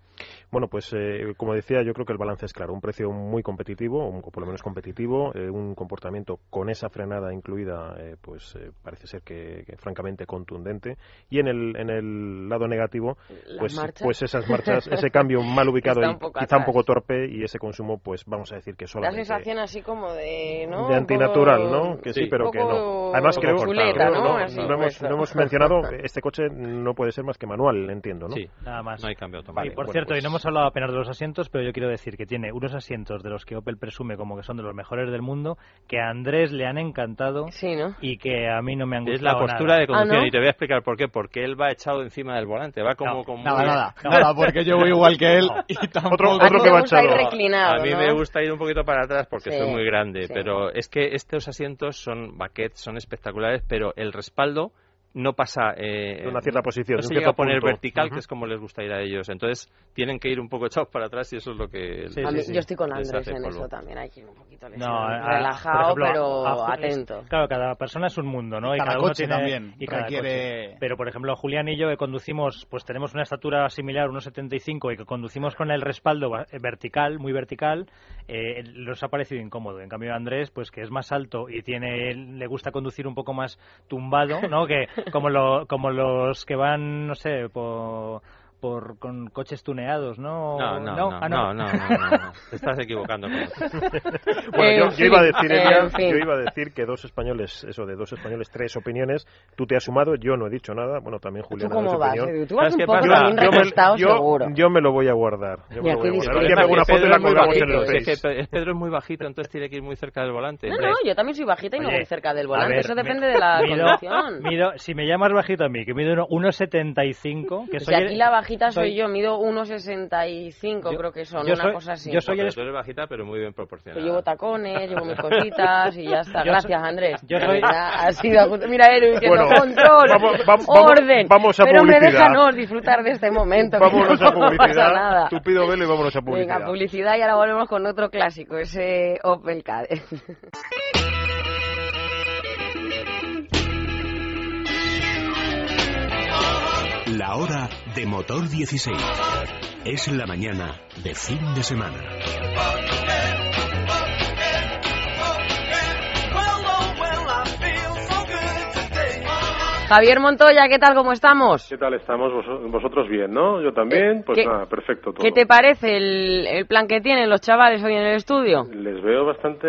Bueno, pues eh, como decía, yo creo que el balance es claro. Un precio muy competitivo, o por lo menos competitivo, eh, un comportamiento con esa frenada incluida, eh, pues parece ser que, francamente contundente. Y en el, en el lado negativo, pues, pues esas marchas, ese cambio mal ubicado y quizá un poco torpe y ese consumo, pues vamos a decir que solamente... La sensación así como de... ¿no? De antinatural, ¿no? Que sí, pero que no. Además creo, que ¿no? hemos, hemos mencionado, este coche no puede ser más que manual, entiendo, ¿no? Sí, nada más. No hay cambio automático. y por cierto, y no hemos hablado apenas de los asientos, pero yo quiero decir que tiene unos asientos de los que Opel presume como que son de los mejores del mundo, que a Andrés le han encantado y que a mí no me han gustado Es la postura de ah, conducción y te voy a explicar por qué. Porque él va echado encima del volante, va como... como nada, nada, nada, porque yo voy igual que él y Otro, otro que va echado. a mí me gusta ir un poquito para atrás porque soy muy grande, pero es que estos asientos son baquets, son espectaculares, pero el respaldo no pasa eh, una cierta posición no se llega a poner vertical que es como les gusta ir a ellos. Entonces tienen que ir un poco echados para atrás y eso es lo que yo estoy con Andrés en eso también hay que ir un poquito relajado pero atento. claro cada persona es un mundo no y cada, coche también y cada coche. pero por ejemplo Julián y yo que conducimos pues tenemos una estatura similar 1,75 y que conducimos con el respaldo eh, vertical muy vertical eh, nos ha parecido incómodo. En cambio Andrés pues que es más alto y tiene le gusta conducir un poco más tumbado no que como, lo, como los que van, no sé, por por con coches tuneados, ¿no? No, no, no, ah, no, no, no, te estás equivocando. bueno, yo, iba a decir, yo iba a decir que dos españoles, eso de dos españoles, tres opiniones, tú te has sumado, yo no he dicho nada, bueno, también Julián ¿Tú cómo vas? Opinión. Tú vas un poco también recostado, yo, seguro. Yo me lo voy a guardar. Yo me lo voy a guardar. una foto y la colgamos en el Es que Pedro es muy bajito, entonces tiene que ir muy cerca del volante. No, no, yo también soy bajita y no voy cerca del volante, eso depende de la condición. Mido, si me llamas bajito a mí, que mido 1,75, que soy... aquí la bajita soy yo, mido 1,65 creo que son, una cosa así. Yo soy el... Tú eres bajita, pero muy bien proporcionada. Yo llevo tacones, llevo mis cositas y ya está. Gracias, Andrés. Yo soy... Ha sido... Mira, Eru diciendo control, vamos, orden. Vamos a pero publicidad. me déjanos disfrutar de este momento. Vámonos no a publicidad. Nada. Tú pido velo y vámonos a publicidad. Venga, publicidad y ahora volvemos con otro clásico, ese Opel Kadett. La hora de motor 16. Es la mañana de fin de semana. Javier Montoya, ¿qué tal? ¿Cómo estamos? ¿Qué tal estamos? vosotros bien, ¿no? Yo también. Eh, pues nada, perfecto todo. ¿Qué te parece el, plan que tienen los chavales hoy en el estudio? Les veo bastante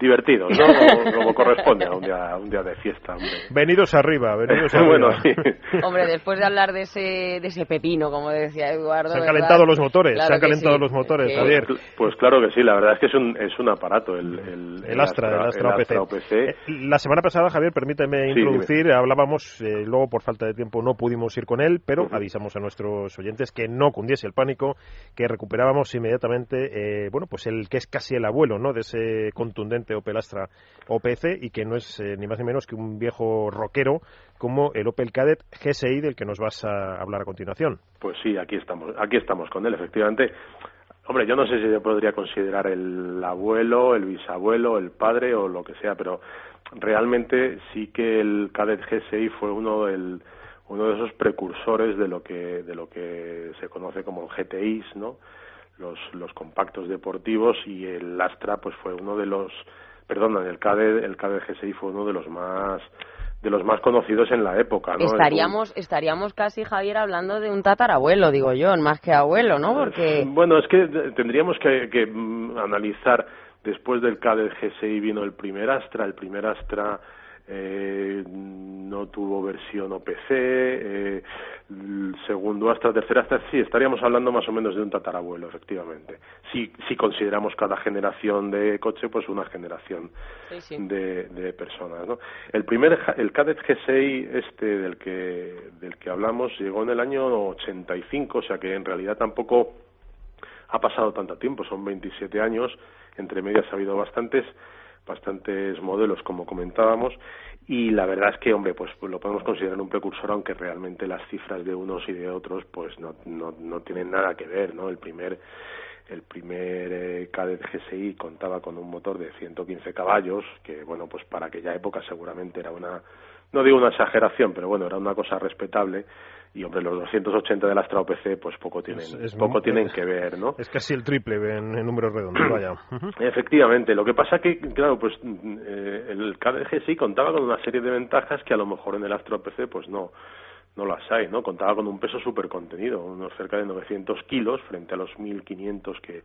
divertidos, ¿no? Como, corresponde a un día, un día de fiesta. Hombre. Venidos arriba, venidos arriba. bueno, sí. Hombre, después de hablar de ese, de ese pepino, como decía Eduardo. Se han calentado los motores, se han calentado los motores, Javier. Pues, claro que sí, la verdad es que es un, es un aparato el, el, el, Astra, el Astra, OPC. Eh, la semana pasada, Javier, permíteme introducir hablábamos, eh, luego por falta de tiempo no pudimos ir con él, pero avisamos a nuestros oyentes que no cundiese el pánico, que recuperábamos inmediatamente, eh, bueno, pues el que es casi el abuelo, ¿no? De ese contundente Opel Astra OPC y que no es eh, ni más ni menos que un viejo rockero como el Opel Kadett GSI del que nos vas a hablar a continuación. Pues sí, aquí estamos, aquí estamos con él, efectivamente. Hombre, yo no sé si se podría considerar el abuelo, el bisabuelo, el padre o lo que sea, pero realmente sí que el Cadet GSI fue uno del uno de esos precursores de lo que de lo que se conoce como GTIs, ¿no? Los los compactos deportivos y el Astra pues fue uno de los perdón, el Cadet el Cadet GSI fue uno de los más de los más conocidos en la época, ¿no? Estaríamos estaríamos casi Javier hablando de un tatarabuelo, digo yo, más que abuelo, ¿no? Porque bueno, es que tendríamos que, que mm, analizar Después del del GSI vino el primer Astra, el primer Astra eh, no tuvo versión OPC, eh, el segundo Astra, tercer Astra, sí, estaríamos hablando más o menos de un tatarabuelo, efectivamente. Si, si consideramos cada generación de coche, pues una generación De, de, personas, ¿no? El primer, el Cadet G6 este del que, del que hablamos llegó en el año 85, o sea que en realidad tampoco ha pasado tanto tiempo, son 27 años, entre medias ha habido bastantes bastantes modelos como comentábamos y la verdad es que hombre pues, lo podemos considerar un precursor aunque realmente las cifras de unos y de otros pues no, no, no tienen nada que ver no el primer el primer eh, Cadet GSI contaba con un motor de 115 caballos que bueno pues para aquella época seguramente era una no digo una exageración, pero bueno, era una cosa respetable. Y hombre los 280 del Astra OPC pues poco tienen poco tienen que ver no es casi el triple en, números redondos vaya. Efectivamente. Lo que pasa que claro pues eh, el KDG sí contaba con una serie de ventajas que a lo mejor en el Astra OPC pues no no las hay, ¿no? Contaba con un peso súper contenido, unos cerca de 900 kilos frente a los 1.500 que,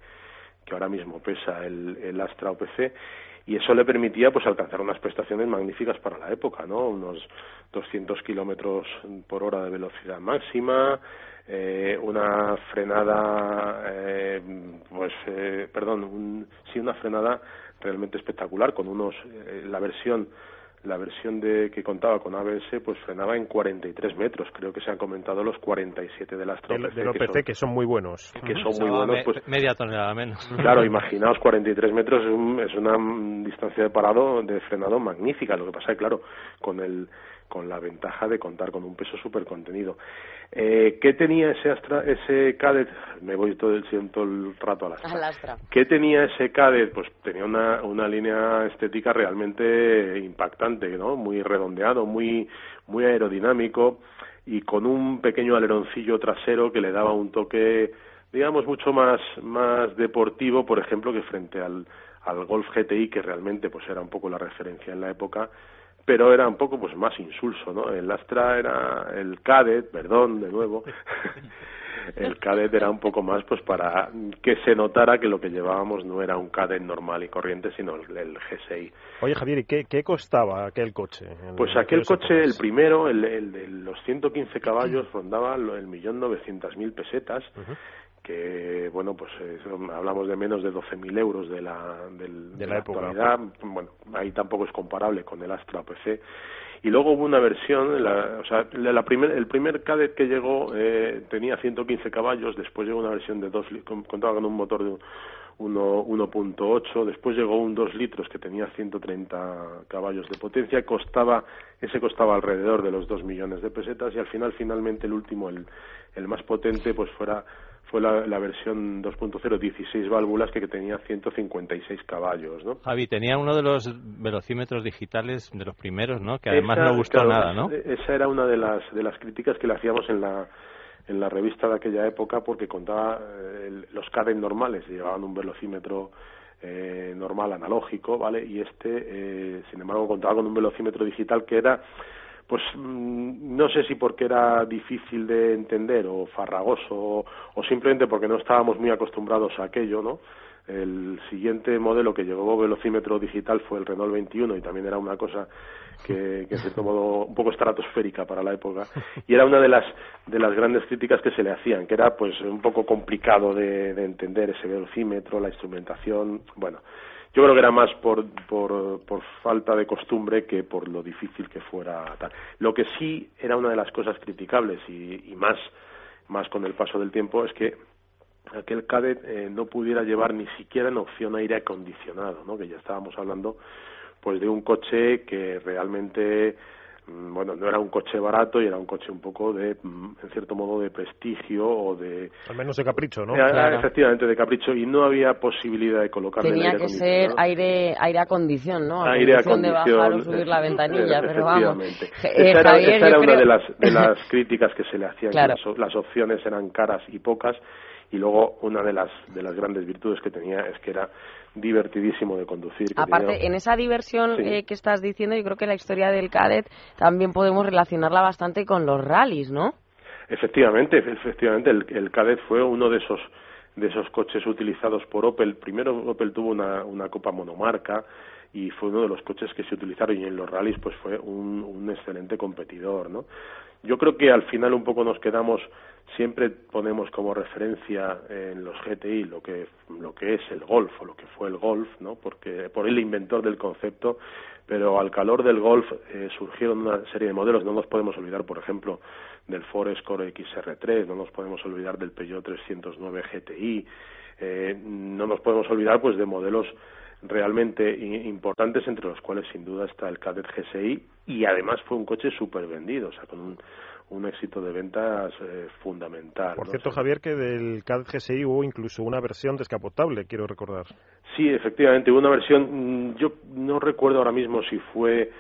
que ahora mismo pesa el, el Astra OPC y eso le permitía pues alcanzar unas prestaciones magníficas para la época, ¿no? Unos 200 kilómetros por hora de velocidad máxima, eh, una frenada, eh, pues, eh, perdón, un, sí, una frenada realmente espectacular con unos, eh, la versión la versión de que contaba con ABS pues frenaba en 43 metros. Creo que se han comentado los 47 de las del, del OPC que son, muy buenos. que son muy buenos pues media tonelada menos. Claro imaginaos 43 metros es, es una distancia de parado de frenado magnífica. Lo que pasa es claro con el con la ventaja de contar con un peso súper contenido. Eh, ¿Qué tenía ese Astra, ese Cadet? Me voy todo el, todo el rato al Astra. Astra. ¿Qué tenía ese Cadet? Pues tenía una, una línea estética realmente impactante, ¿no? Muy redondeado, muy, muy aerodinámico y con un pequeño aleroncillo trasero que le daba un toque, digamos, mucho más, más deportivo, por ejemplo, que frente al, al Golf GTI, que realmente pues era un poco la referencia en la época pero era un poco pues más insulso, ¿no? El Astra era el Cadet, perdón, de nuevo. el Cadet era un poco más pues para que se notara que lo que llevábamos no era un Cadet normal y corriente, sino el, el G6. Oye, Javier, ¿y qué, qué costaba aquel coche? Pues aquel coche, el primero, el, el de los 115 caballos, rondaba el millón novecientas mil pesetas que bueno pues hablamos de menos de 12.000 euros de la de la, actualidad. bueno ahí tampoco es comparable con el Astra PC y luego hubo una versión la, o sea la primer, el primer Cadet que llegó eh, tenía 115 caballos después llegó una versión de dos contaba con un motor de 1.8 después llegó un 2 litros que tenía 130 caballos de potencia costaba ese costaba alrededor de los 2 millones de pesetas y al final finalmente el último el, el más potente pues fuera fue la, la versión 2.0, 16 válvulas que, tenía 156 caballos, ¿no? Javi, tenía uno de los velocímetros digitales de los primeros, ¿no? Que además no gustó nada, ¿no? Esa era una de las, de las críticas que le hacíamos en la, en la revista de aquella época porque contaba eh, los Cadet normales, llevaban un velocímetro eh, normal analógico, ¿vale? Y este, eh, sin embargo, contaba con un velocímetro digital que era pues mm, no sé si porque era difícil de entender o farragoso o, simplemente porque no estábamos muy acostumbrados a aquello, ¿no? El siguiente modelo que llegó velocímetro digital fue el Renault 21 y también era una cosa que, que en cierto modo un poco estratosférica para la época y era una de las de las grandes críticas que se le hacían que era pues un poco complicado de, de entender ese velocímetro la instrumentación bueno yo creo que era más por, por, falta de costumbre que por lo difícil que fuera. Lo que sí era una de las cosas criticables y, más, más con el paso del tiempo es que aquel cadet eh, no pudiera llevar ni siquiera en opción aire acondicionado, ¿no? que ya estábamos hablando pues de un coche que realmente bueno, no era un coche barato y era un coche un poco de, mm, en cierto modo, de prestigio o de... Al menos de capricho, ¿no? Efectivamente, de capricho. Y no había posibilidad de colocarle Tenía que ser aire, aire a condición, ¿no? aire a condición. de bajar o subir la ventanilla, pero vamos. esa era, esa era una de las, de las críticas que se le hacían, las, las opciones eran caras y pocas y luego una de las de las grandes virtudes que tenía es que era divertidísimo de conducir. Aparte, en esa diversión eh, que estás diciendo, yo creo que la historia del Cadet también podemos relacionarla bastante con los rallies, ¿no? Efectivamente, efectivamente, el, el Cadet fue uno de esos de esos coches utilizados por Opel. Primero Opel tuvo una, una copa monomarca y fue uno de los coches que se utilizaron y en los rallies pues fue un, un excelente competidor, ¿no? Yo creo que al final un poco nos quedamos siempre ponemos como referencia en los GTI lo que lo que es el Golf o lo que fue el Golf, ¿no? Porque por el inventor del concepto, pero al calor del Golf eh, surgieron una serie de modelos. No nos podemos olvidar, por ejemplo, del Ford Escort XR3, no nos podemos olvidar del Peugeot 309 GTI, eh, no nos podemos olvidar, pues, de modelos realmente importantes entre los cuales sin duda está el Cadet GSI y además fue un coche súper vendido, o sea, con un un éxito de ventas eh, fundamental. Por cierto, Javier, que del CAD GSI hubo incluso una versión descapotable, quiero recordar. Sí, efectivamente, hubo una versión, mm, yo no recuerdo ahora mismo si fue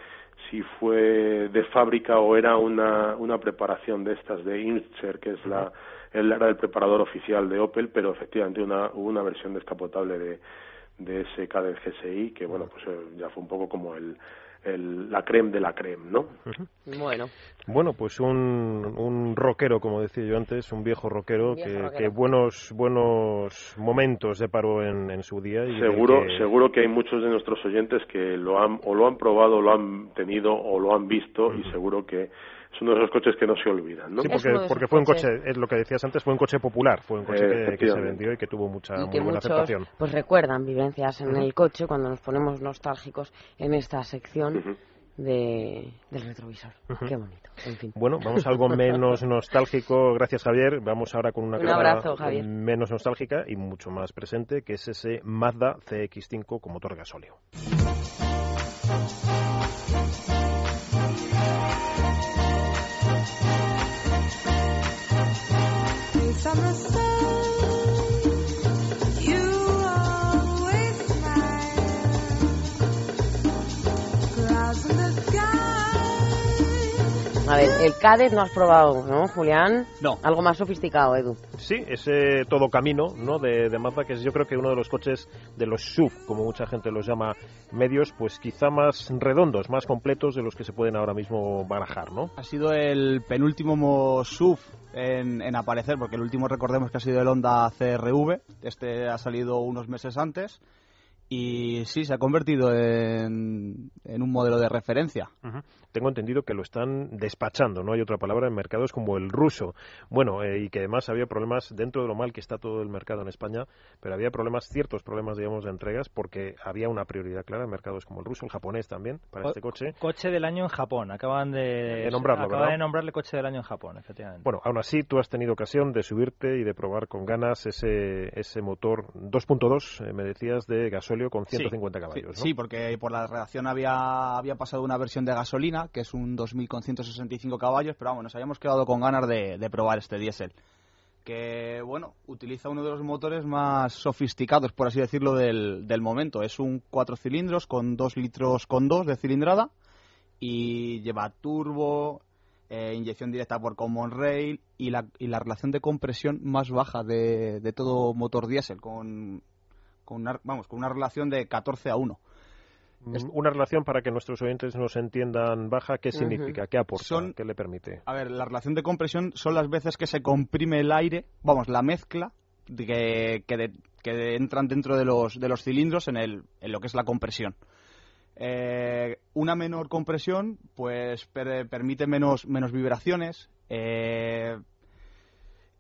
si fue de fábrica o era una, una preparación de estas de Incher, que es la, él era el preparador oficial de Opel, pero efectivamente una, hubo una versión descapotable de, de ese del GSI, que bueno, pues eh, ya fue un poco como el, el, la creme de la creme, ¿no? Bueno. Bueno, pues un, un rockero, como decía yo antes, un viejo rockero, que, que, buenos buenos momentos deparó en, en su día. Y seguro, seguro que hay muchos de nuestros oyentes que lo han o lo han probado, o lo han tenido o lo han visto y seguro que es uno de esos coches que no se olvidan, ¿no? Sí, porque, porque fue un coche, es lo que decías antes, fue un coche popular, fue un coche que, se vendió y que tuvo mucha y muy buena muchos, aceptación. Pues recuerdan vivencias en el coche cuando nos ponemos nostálgicos en esta sección. De, del retrovisor. Qué bonito. En fin. Bueno, vamos a algo menos nostálgico. Gracias, Javier. Vamos ahora con una Un abrazo, Javier. menos nostálgica y mucho más presente, que es ese Mazda CX5 con motor gasóleo. A ver, el Cadet no has probado, ¿no, Julián? No. Algo más sofisticado, Edu. Sí, ese todo camino ¿no? de, de Mazda, que es yo creo que uno de los coches de los SUV, como mucha gente los llama medios, pues quizá más redondos, más completos de los que se pueden ahora mismo barajar, ¿no? Ha sido el penúltimo SUV en, en aparecer, porque el último recordemos que ha sido el Honda CRV, este ha salido unos meses antes. Y sí, se ha convertido en, en un modelo de referencia. Uh -huh. Tengo entendido que lo están despachando, no hay otra palabra, en mercados como el ruso. Bueno, eh, y que además había problemas dentro de lo mal que está todo el mercado en España, pero había problemas, ciertos problemas, digamos, de entregas, porque había una prioridad clara en mercados como el ruso, el japonés también, para o, este coche. Coche del año en Japón, acaban de, de nombrarlo, acaban ¿verdad? de nombrarle coche del año en Japón, efectivamente. Bueno, aún así, tú has tenido ocasión de subirte y de probar con ganas ese, ese motor 2.2, eh, me decías, de gasóleo con 150 sí, caballos. Sí, porque por la redacción había, había pasado una versión de gasolina, que es un 2000 con 165 caballos, pero vamos, nos habíamos quedado con ganas de, probar este diésel. Que, bueno, utiliza uno de los motores más sofisticados, por así decirlo, del, momento. Es un 4 cilindros con 2 litros con 2 de cilindrada y lleva turbo, eh, inyección directa por Common Rail y la, y la relación de compresión más baja de, de todo motor diésel, con, con, una, vamos, con una relación de 14 a 1. Es una relación para que nuestros oyentes nos entiendan baja, ¿qué significa? ¿Qué aporta? Son, ¿Qué le permite? A ver, la relación de compresión son las veces que se comprime el aire, vamos, la mezcla que, que, de, que entran dentro de los, de los cilindros en, el, en lo que es la compresión. Eh, una menor compresión, pues per, permite menos, menos vibraciones. Eh,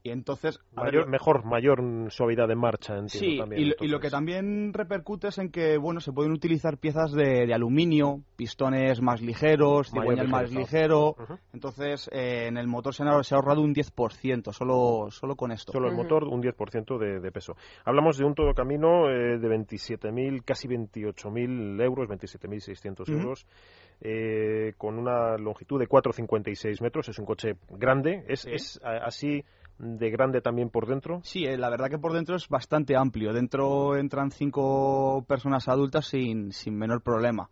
y entonces mayor, ver, mejor mayor suavidad de marcha entiendo sí también, y, y, lo que también repercute es en que bueno se pueden utilizar piezas de, de aluminio pistones más ligeros cigüeñal más ligero uh -huh. entonces eh, en el motor se ha, se ha, ahorrado un 10% solo solo con esto solo el motor un 10% de, de, peso hablamos de un todo camino eh, de 27.000 casi 28.000 euros 27.600 uh -huh. euros eh, con una longitud de 4,56 metros es un coche grande es, sí. es así de grande también por dentro? Sí, eh, la verdad que por dentro es bastante amplio. Dentro entran cinco personas adultas sin, sin menor problema.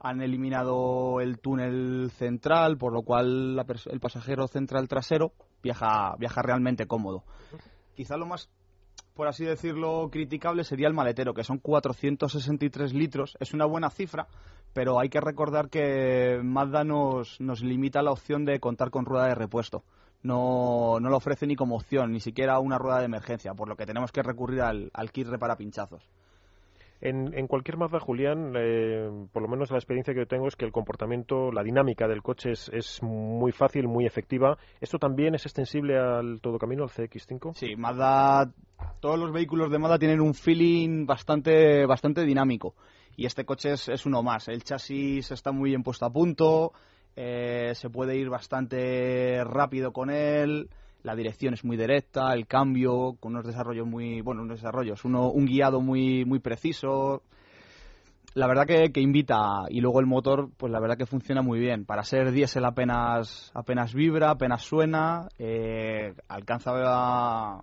Han eliminado el túnel central, por lo cual la, el pasajero central trasero viaja, viaja realmente cómodo. Quizá lo más, por así decirlo, criticable sería el maletero, que son 463 litros. Es una buena cifra, pero hay que recordar que Mazda nos, nos limita la opción de contar con rueda de repuesto no, no lo ofrece ni como opción, ni siquiera una rueda de emergencia, por lo que tenemos que recurrir al, al kit repara pinchazos. En, en, cualquier Mazda, Julián, eh, por lo menos la experiencia que yo tengo es que el comportamiento, la dinámica del coche es, es, muy fácil, muy efectiva. ¿Esto también es extensible al todo camino, al CX5? Sí, Mazda, todos los vehículos de Mazda tienen un feeling bastante, bastante dinámico. Y este coche es, es uno más. El chasis está muy bien puesto a punto, eh, se puede ir bastante rápido con él, la dirección es muy directa, el cambio con unos desarrollos muy, bueno, unos desarrollos, uno, un guiado muy, muy preciso. La verdad que, que, invita y luego el motor, pues la verdad que funciona muy bien. Para ser diésel apenas, apenas vibra, apenas suena, eh, alcanza a,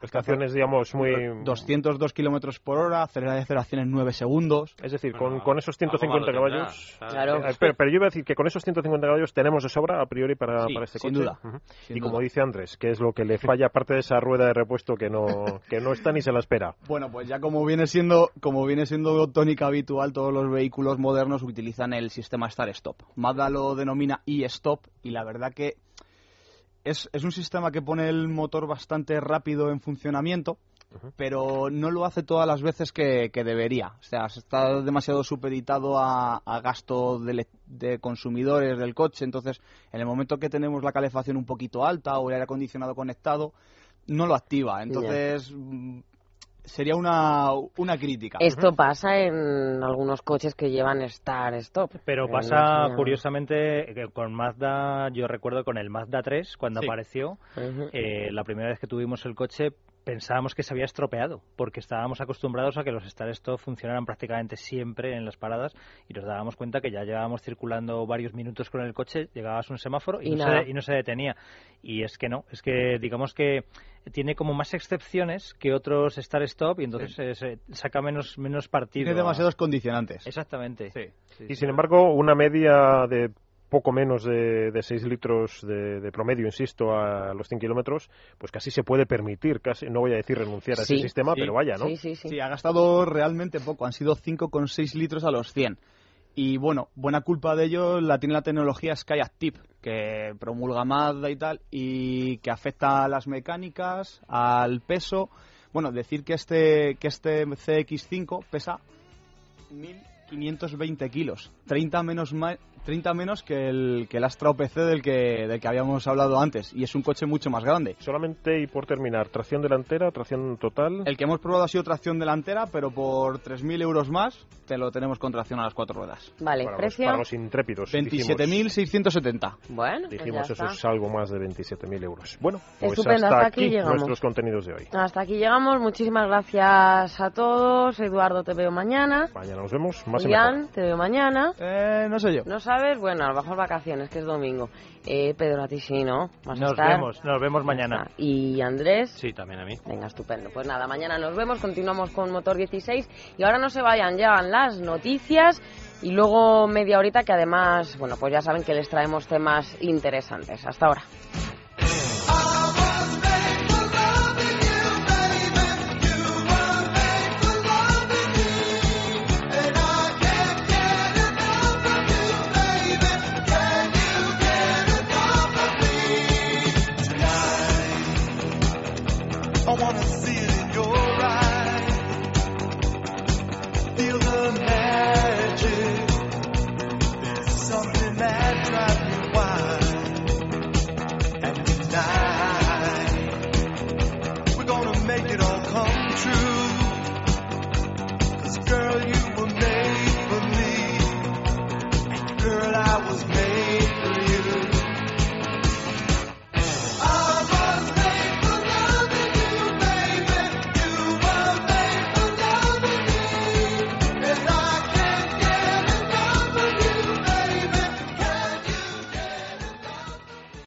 Prestaciones, digamos, muy... 202 kilómetros por hora, aceleración en 9 segundos. Es decir, con, con esos 150 caballos... Claro. Eh, pero, pero yo iba a decir que con esos 150 caballos tenemos de sobra a priori para, Sí, para este sin coche. duda, sin y como dice Andrés, que es lo que le falla aparte de esa rueda de repuesto que no, que no está ni se la espera. Bueno, pues ya como viene siendo como viene siendo tónica habitual, todos los vehículos modernos utilizan el sistema Start Stop. Mazda lo denomina e-Stop y la verdad que es, es un sistema que pone el motor bastante rápido en funcionamiento, pero no lo hace todas las veces que, que debería. O sea, está demasiado supeditado a, a gasto de, de consumidores del coche. Entonces, en el momento que tenemos la calefacción un poquito alta o el aire acondicionado conectado, no lo activa. Entonces, sería una, una crítica. Esto pasa en algunos coches que llevan Start Stop. Pero Eh, pasa no curiosamente que con Mazda, yo recuerdo con el Mazda 3, cuando Sí. apareció, eh, la primera vez que tuvimos el coche pensábamos que se había estropeado, porque estábamos acostumbrados a que los Start Stop funcionaran prácticamente siempre en las paradas y nos dábamos cuenta que ya llevábamos circulando varios minutos con el coche, llegabas a un semáforo y, Y no, se, y no se detenía. Y es que no, es que digamos que tiene como más excepciones que otros Start Stop y entonces se saca menos, menos partido. Tiene a- demasiados condicionantes. Exactamente. Sí. Y sin embargo, una media de poco menos de, de 6 litros de, de promedio, insisto, a los 100 kilómetros, pues casi se puede permitir, casi no voy a decir renunciar a Sí, ese sistema, sí, pero vaya, ¿no? Sí, sí, sí. Sí, ha gastado realmente poco, han sido 5,6 litros a los 100. Y bueno, buena culpa de ello la tiene la tecnología Sky Active, que promulga Mazda y tal, y que afecta a las mecánicas, al peso. Bueno, decir que este, que este CX5 pesa 1.520 kilos, 30 menos, 30 menos que el, que el Astra OPC del que, del que habíamos hablado antes, y es un coche mucho más grande. Solamente, y por terminar, tracción delantera, tracción total. El que hemos probado ha sido tracción delantera, pero por 3.000 euros más te lo tenemos con tracción a las cuatro ruedas. Vale, para, los, precio. para los intrépidos. dijimos. 27.670. Bueno, pues Dijimos eso es algo más de 27.000 euros. Bueno, pues Estupendo, hasta hasta aquí aquí llegamos. nuestros contenidos de hoy. Hasta aquí llegamos. Muchísimas gracias a todos. Eduardo, te veo mañana. Mañana nos vemos, más. Julián, te veo mañana. Eh, no sé yo. ¿No sabes? Bueno, a lo mejor vacaciones, que es domingo. Eh, Pedro, a ti sí, ¿no? ¿Vas a Nos estar? vemos, nos vemos mañana. Y Andrés. Sí, también a mí. Venga, estupendo. Pues nada, mañana nos vemos, continuamos con Motor 16 y ahora no se vayan, llegan las noticias y luego media horita que además, bueno, pues ya saben que les traemos temas interesantes. Hasta ahora.